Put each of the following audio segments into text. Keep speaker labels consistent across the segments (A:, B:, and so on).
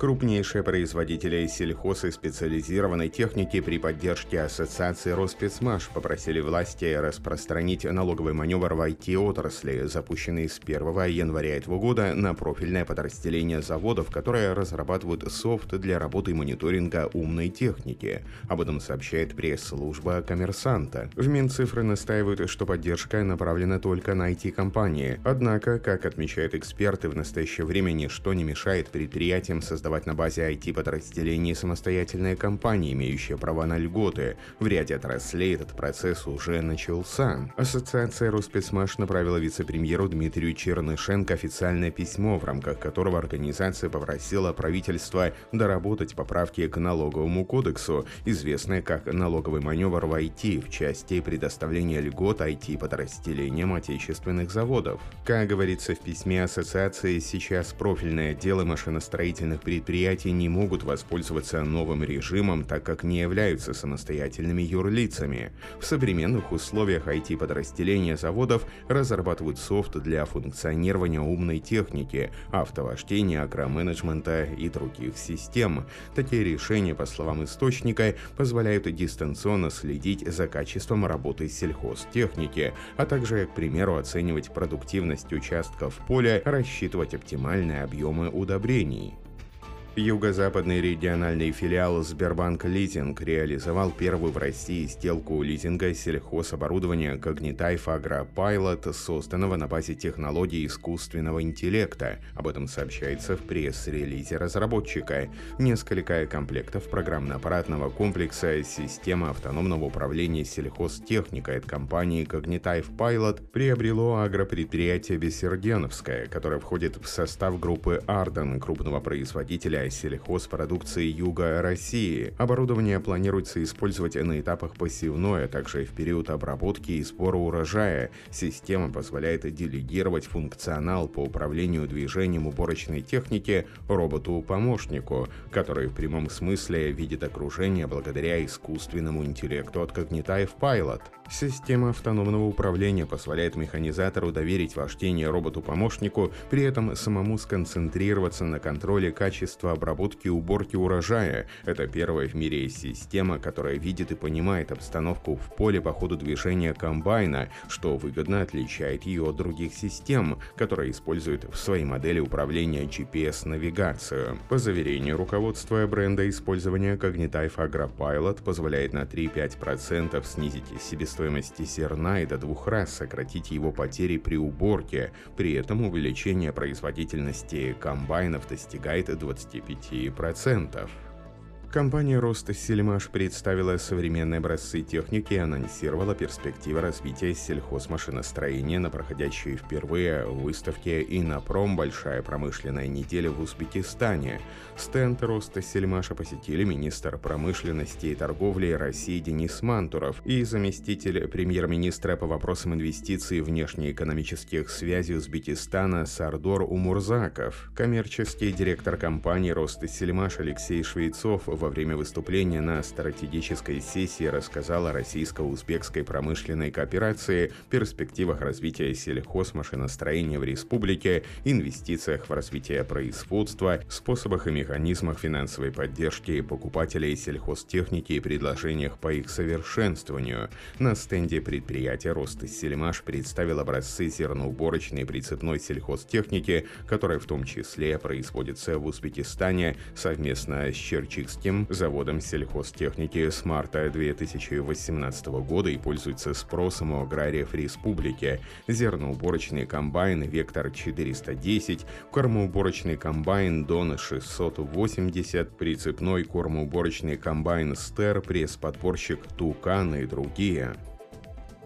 A: Крупнейшие производители сельхоз и специализированной техники при поддержке Ассоциации Роспецмаш попросили власти распространить налоговый маневр в IT-отрасли, запущенный с 1 января этого года на профильное подразделение заводов, которые разрабатывают софт для работы мониторинга умной техники. Об этом сообщает пресс-служба коммерсанта. В Минцифры настаивают, что поддержка направлена только на IT-компании. Однако, как отмечают эксперты, в настоящее время ничто не мешает предприятиям создавать создавать на базе IT-подразделений самостоятельные компании, имеющие права на льготы. В ряде отраслей этот процесс уже начался. Ассоциация Роспецмаш направила вице-премьеру Дмитрию Чернышенко официальное письмо, в рамках которого организация попросила правительство доработать поправки к налоговому кодексу, известные как налоговый маневр в IT в части предоставления льгот IT-подразделениям отечественных заводов. Как говорится в письме ассоциации, сейчас профильное дело машиностроительных предприятий предприятия не могут воспользоваться новым режимом, так как не являются самостоятельными юрлицами. В современных условиях IT-подразделения заводов разрабатывают софт для функционирования умной техники, автовождения, агроменеджмента и других систем. Такие решения, по словам источника, позволяют дистанционно следить за качеством работы сельхозтехники, а также, к примеру, оценивать продуктивность участков поля, рассчитывать оптимальные объемы удобрений. Юго-западный региональный филиал Сбербанк Лизинг реализовал первую в России сделку лизинга сельхозоборудования Когнитайф Агропайлот, созданного на базе технологий искусственного интеллекта. Об этом сообщается в пресс-релизе разработчика. Несколько комплектов программно-аппаратного комплекса система автономного управления сельхозтехникой от компании Когнитайф Pilot приобрело агропредприятие Бессерденовское, которое входит в состав группы Арден, крупного производителя для сельхозпродукции Юга России. Оборудование планируется использовать на этапах посевной, а также в период обработки и сбора урожая. Система позволяет делегировать функционал по управлению движением уборочной техники роботу-помощнику, который в прямом смысле видит окружение благодаря искусственному интеллекту от Cognitive Pilot. Система автономного управления позволяет механизатору доверить вождение роботу-помощнику, при этом самому сконцентрироваться на контроле качества обработки и уборки урожая. Это первая в мире система, которая видит и понимает обстановку в поле по ходу движения комбайна, что выгодно отличает ее от других систем, которые используют в своей модели управления GPS-навигацию. По заверению руководства бренда, использование Cognitive AgroPilot позволяет на 3-5% снизить себестоимость зерна и до двух раз сократить его потери при уборке. При этом увеличение производительности комбайнов достигает 25%. 25%. Компания «Роста Сельмаш» представила современные образцы техники и анонсировала перспективы развития сельхозмашиностроения на проходящей впервые выставке «Инопром. Большая промышленная неделя в Узбекистане». Стенд «Роста Сельмаша» посетили министр промышленности и торговли России Денис Мантуров и заместитель премьер-министра по вопросам инвестиций и внешнеэкономических связей Узбекистана Сардор Умурзаков. Коммерческий директор компании «Роста Сельмаш» Алексей Швейцов во время выступления на стратегической сессии рассказал о российско-узбекской промышленной кооперации, перспективах развития сельхозмашиностроения в республике, инвестициях в развитие производства, способах и механизмах финансовой поддержки покупателей сельхозтехники и предложениях по их совершенствованию. На стенде предприятия «Ростсельмаш» представил образцы зерноуборочной прицепной сельхозтехники, которая в том числе производится в Узбекистане совместно с Черчикским Кировским заводом сельхозтехники с марта 2018 года и пользуется спросом у аграриев республики. Зерноуборочный комбайн «Вектор 410», кормоуборочный комбайн «Дон 680», прицепной кормоуборочный комбайн «Стер», пресс-подборщик «Тукан» и другие.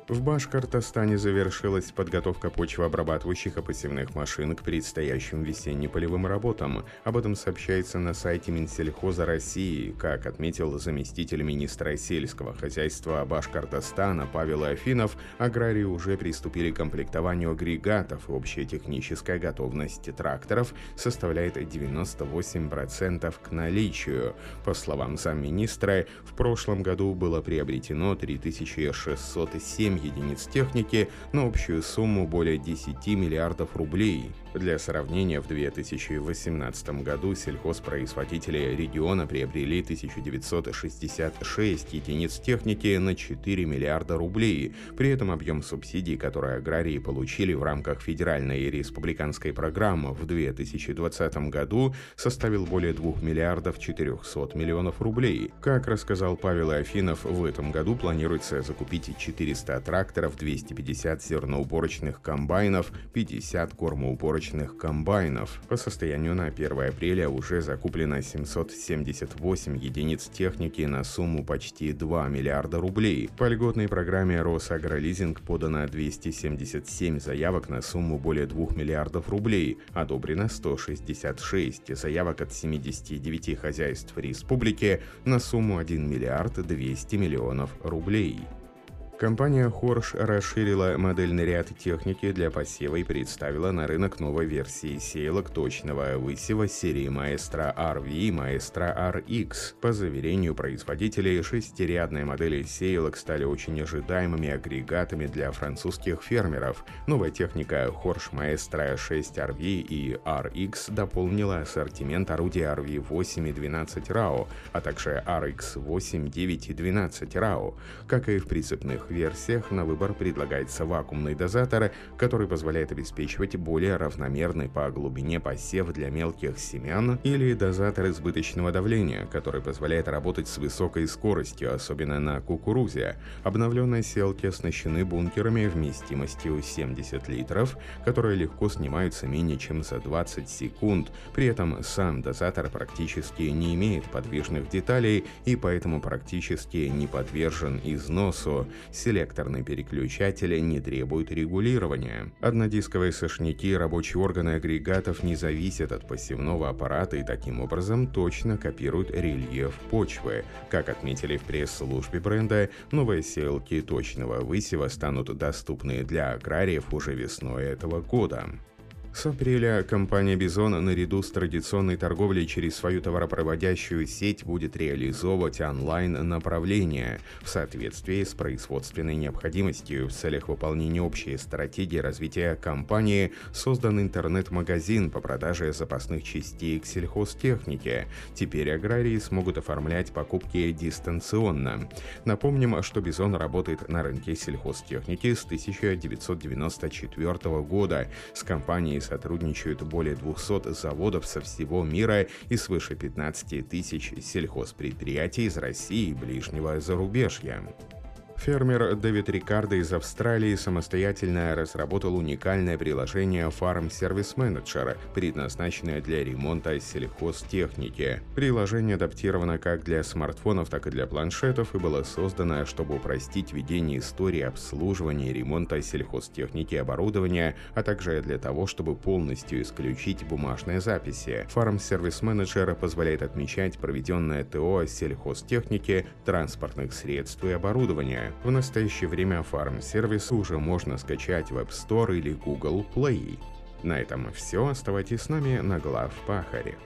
A: В Башкортостане завершилась подготовка почвообрабатывающих и посевных машин к предстоящим весенне-полевым работам. Об этом сообщается на сайте Минсельхоза России. Как отметил заместитель министра сельского хозяйства Башкортостана Павел Афинов, аграрии уже приступили к комплектованию агрегатов. Общая техническая готовность тракторов составляет 98% к наличию. По словам замминистра, в прошлом году было приобретено 3607 7 единиц техники на общую сумму более 10 миллиардов рублей. Для сравнения, в 2018 году сельхозпроизводители региона приобрели 1966 единиц техники на 4 миллиарда рублей. При этом объем субсидий, которые аграрии получили в рамках федеральной и республиканской программы в 2020 году, составил более 2 миллиардов 400 миллионов рублей. Как рассказал Павел Афинов, в этом году планируется закупить 400 тракторов, 250 зерноуборочных комбайнов, 50 кормоуборочных сборочных комбайнов. По состоянию на 1 апреля уже закуплено 778 единиц техники на сумму почти 2 миллиарда рублей. По льготной программе Росагролизинг подано 277 заявок на сумму более 2 миллиардов рублей, одобрено 166 заявок от 79 хозяйств республики на сумму 1 миллиард 200 миллионов рублей. Компания Horsch расширила модельный ряд техники для посева и представила на рынок новой версии сеялок точного высева серии Maestro RV и Maestro RX. По заверению производителей, шестирядные модели сеялок стали очень ожидаемыми агрегатами для французских фермеров. Новая техника Horsch Maestro 6 RV и RX дополнила ассортимент орудий RV 8 и 12 RAO, а также RX 8, 9 и 12 RAO. Как и в прицепных версиях на выбор предлагается вакуумный дозатор, который позволяет обеспечивать более равномерный по глубине посев для мелких семян, или дозатор избыточного давления, который позволяет работать с высокой скоростью, особенно на кукурузе. Обновленные селки оснащены бункерами вместимостью 70 литров, которые легко снимаются менее чем за 20 секунд. При этом сам дозатор практически не имеет подвижных деталей и поэтому практически не подвержен износу. Селекторные переключатели не требуют регулирования. Однодисковые сошники рабочие органы агрегатов не зависят от посевного аппарата и таким образом точно копируют рельеф почвы. Как отметили в пресс-службе бренда, новые селки точного высева станут доступны для аграриев уже весной этого года. С апреля компания «Бизон» наряду с традиционной торговлей через свою товаропроводящую сеть будет реализовывать онлайн-направления в соответствии с производственной необходимостью. В целях выполнения общей стратегии развития компании создан интернет-магазин по продаже запасных частей к сельхозтехнике. Теперь аграрии смогут оформлять покупки дистанционно. Напомним, что «Бизон» работает на рынке сельхозтехники с 1994 года. С компанией сотрудничают более 200 заводов со всего мира и свыше 15 тысяч сельхозпредприятий из России и ближнего зарубежья. Фермер Дэвид Рикардо из Австралии самостоятельно разработал уникальное приложение Farm Service Manager, предназначенное для ремонта сельхозтехники. Приложение адаптировано как для смартфонов, так и для планшетов и было создано, чтобы упростить ведение истории обслуживания и ремонта сельхозтехники и оборудования, а также для того, чтобы полностью исключить бумажные записи. Farm Service Manager позволяет отмечать проведенное ТО сельхозтехники, транспортных средств и оборудования. В настоящее время фарм-сервис уже можно скачать в App Store или Google Play. На этом все. Оставайтесь с нами на глав Пахаре.